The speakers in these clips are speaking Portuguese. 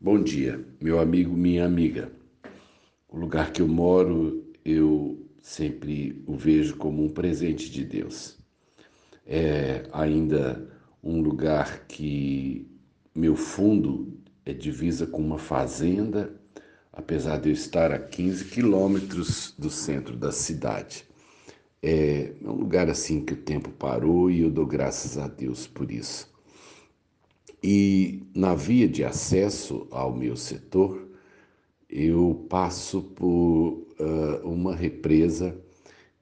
Bom dia, meu amigo, minha amiga. O lugar que eu moro, eu sempre o vejo como um presente de Deus. É ainda um lugar que meu fundo é divisa com uma fazenda, apesar de eu estar a 15 quilômetros do centro da cidade. É um lugar assim que o tempo parou e eu dou graças a Deus por isso. E na via de acesso ao meu setor, eu passo por uh, uma represa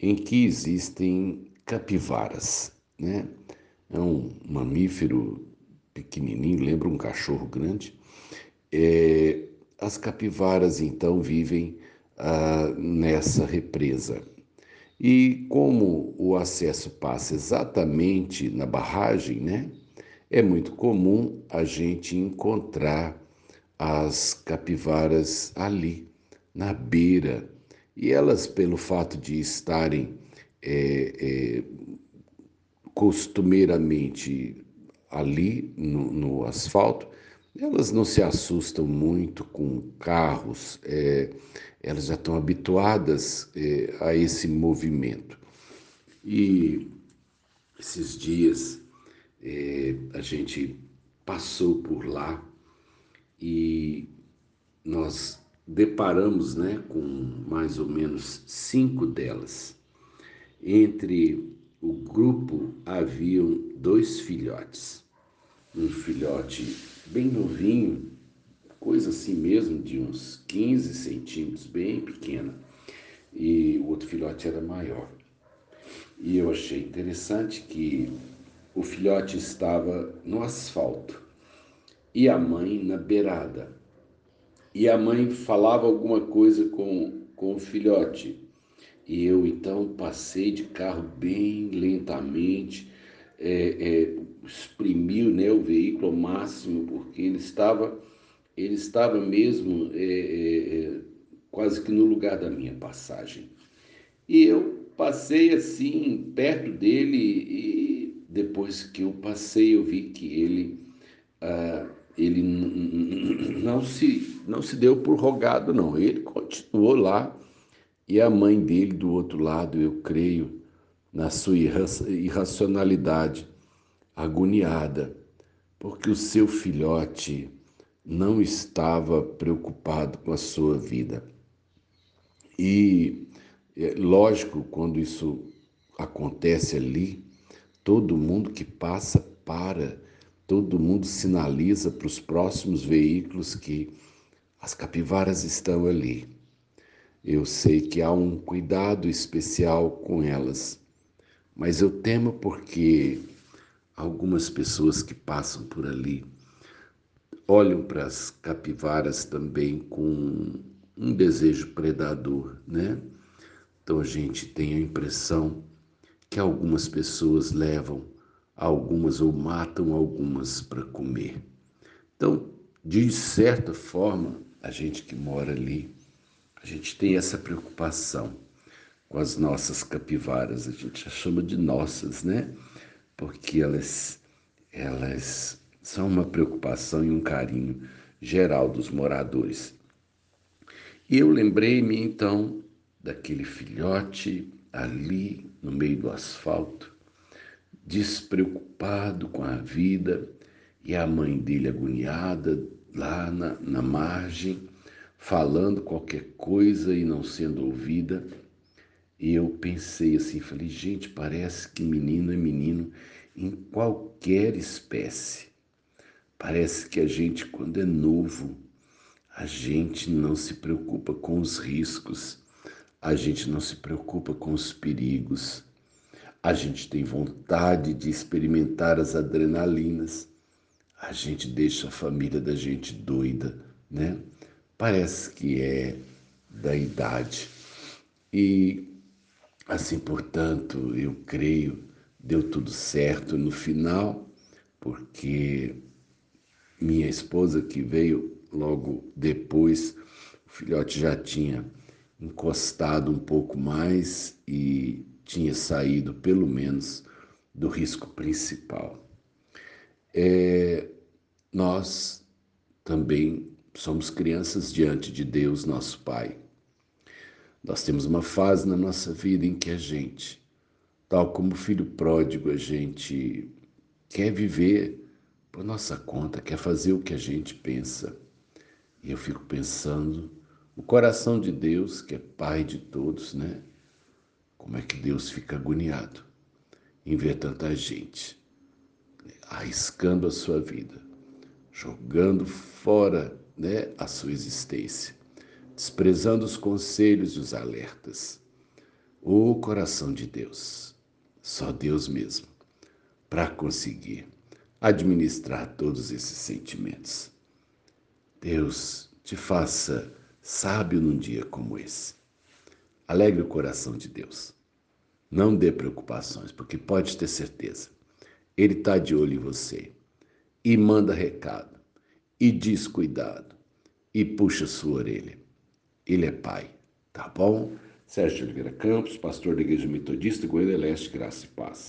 em que existem capivaras, né? É um mamífero pequenininho, lembra um cachorro grande. É, as capivaras então vivem nessa represa. E como o acesso passa exatamente na barragem, né? É muito comum a gente encontrar as capivaras ali, na beira. E elas, pelo fato de estarem é, é, costumeiramente ali no, no, asfalto, elas não se assustam muito com carros, é, elas já estão habituadas é, a esse movimento. E esses dias é, a gente passou por lá e nós deparamos né, com mais ou menos cinco delas. Entre o grupo haviam dois filhotes. Um filhote bem novinho, coisa assim mesmo, de uns 15 centímetros, bem pequena, e o outro filhote era maior. E eu achei interessante que o filhote estava no asfalto e a mãe na beirada. E a mãe falava alguma coisa com, com o filhote. E eu então passei de carro bem lentamente, é, é, exprimiu né, o veículo ao máximo, porque ele estava, ele estava mesmo é, é, é quase que no lugar da minha passagem. E eu passei assim, perto dele, e depois que eu passei, eu vi que ele, ah, ele não se, não se deu por rogado, não. Ele continuou lá e a mãe dele do outro lado, eu creio, na sua irracionalidade, agoniada, porque o seu filhote não estava preocupado com a sua vida. E, é lógico, quando isso acontece ali, Todo mundo que passa para, todo mundo sinaliza para os próximos veículos que as capivaras estão ali. Eu sei que há um cuidado especial com elas, mas eu temo porque algumas pessoas que passam por ali olham para as capivaras também com um desejo predador, né? Então a gente tem a impressão que algumas pessoas levam algumas ou matam algumas para comer. Então, de certa forma, a gente que mora ali, a gente tem essa preocupação com as nossas capivaras, a gente já chama de nossas, né? Porque elas, elas são uma preocupação e um carinho geral dos moradores. E eu lembrei-me então daquele filhote ali no meio do asfalto, despreocupado com a vida, e a mãe dele agoniada lá na, na margem, falando qualquer coisa e não sendo ouvida. E eu pensei assim, falei, gente, parece que menino é menino em qualquer espécie. Parece que a gente, quando é novo, a gente não se preocupa com os riscos a gente não se preocupa com os perigos, a gente tem vontade de experimentar as adrenalinas, a gente deixa a família da gente doida, né? Parece que é da idade. E assim, portanto, eu creio, deu tudo certo no final, porque minha esposa que veio logo depois, o filhote já tinha encostado um pouco mais e tinha saído, pelo menos, do risco principal. É, nós também somos crianças diante de Deus, nosso Pai. Nós temos uma fase na nossa vida em que a gente, tal como filho pródigo, a gente quer viver por nossa conta, quer fazer o que a gente pensa. E eu fico pensando, o coração de Deus, que é Pai de todos, né? Como é que Deus fica agoniado em ver tanta gente arriscando a sua vida, jogando fora né, a sua existência, desprezando os conselhos e os alertas. O coração de Deus, só Deus mesmo, para conseguir administrar todos esses sentimentos. Deus te faça sábio num dia como esse. Alegre o coração de Deus. Não dê preocupações, porque pode ter certeza, Ele está de olho em você e manda recado e diz cuidado e puxa sua orelha. Ele é pai, tá bom? Sérgio Oliveira Campos, pastor da Igreja Metodista, Goiânia Leste, Graça e Paz.